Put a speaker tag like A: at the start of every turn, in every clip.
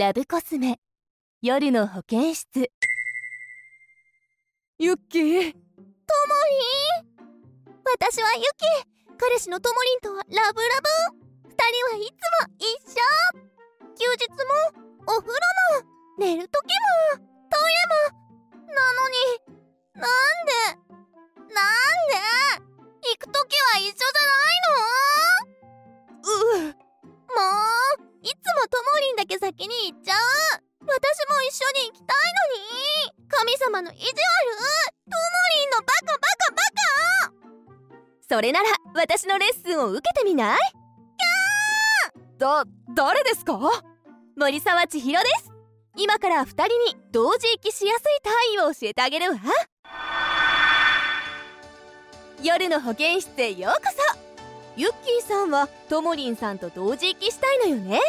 A: ラブコスメ。夜の保健室。
B: ユッキー。
C: ともりん私はユキ彼氏のともりんとはラブラブ。二人はいつも一緒。休日もお風呂も寝る時もトイレも様の意地悪ともりんのバカバカバカ
A: それなら私のレッスンを受けてみない
B: だ誰ですか
A: 森沢千尋です今から2人に同時息しやすい単位を教えてあげるわ夜の保健室へようこそユッキーさんはともりんさんと同時息したいのよね。
C: はい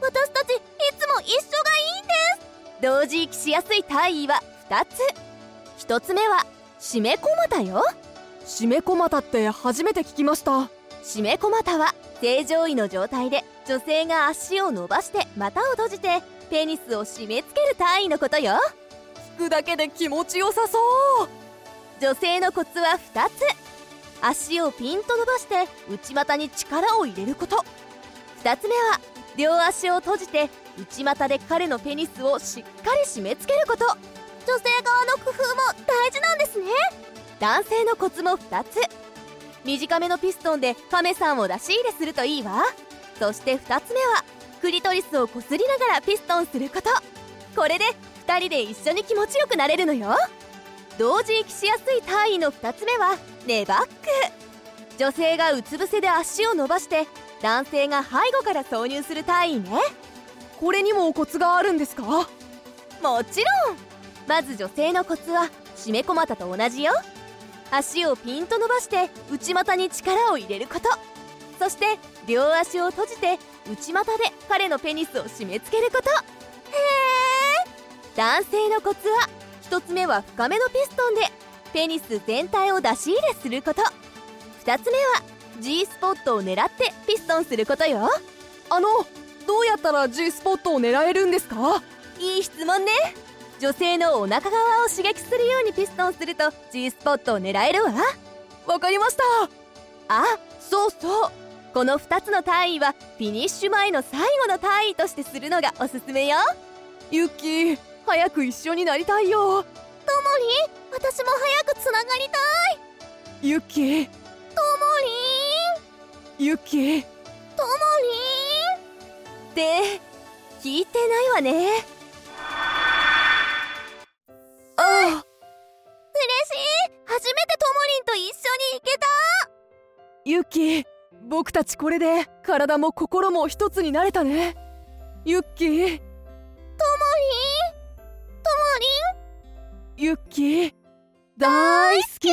C: 私たちいつも一緒がいいんです。
A: 同時息しやすい単位は2つ。1つ目は締めこまたよ。
B: 締めこまたって初めて聞きました。
A: 締めこまたは正常位の状態で女性が足を伸ばして股を閉じてペニスを締め付ける単位のことよ。
B: 聞くだけで気持ちよさそう。
A: 女性のコツは2つ。足をピンと伸ばして内股に力を入れること。2つ目は両足を閉じて内股で彼のペニスをしっかり締め付けること。
C: 女性側の工夫も大事なんですね。
A: 男性のコツも2つ。短めのピストンで亀さんを出し入れするといいわ。そして2つ目はクリトリスをこすりながらピストンすること。これで2人で一緒に気持ちよくなれるのよ。同時息しやすい単位の2つ目はネバック。女性がうつ伏せで足を伸ばして男性が背後から挿入する単位ね。
B: これにもコツがあるんですか？
A: もちろん。まず女性のコツは締め込またと同じよ。足をピンと伸ばして内股に力を入れること。そして両足を閉じて内股で彼のペニスを締め付けること。へえ男性のコツは1つ目は深めのピストンでペニス全体を出し入れすること。2つ目は G スポットを狙ってピストンすることよ。
B: あのどうやったら G スポットを狙えるんですか？
A: いい質問ね。女性のお腹側を刺激するようにピストンすると G スポットを狙えるわ。
B: わかりました。
A: あそうそう。この2つの単位はフィニッシュ前の最後の単位としてするのがおすすめよ。
B: ユッキー早く一緒になりたいよ。
C: ともり私も早くつながりたい。
B: ユッキーユッキー
C: とも
A: って聞いてないわね。
C: りん嬉しい。初めてともりんと一緒に行けた。
B: ユッキー僕たちこれで体も心も一つになれたね。ユッキ。ー
C: ともりんともりん
B: ユッキー大好き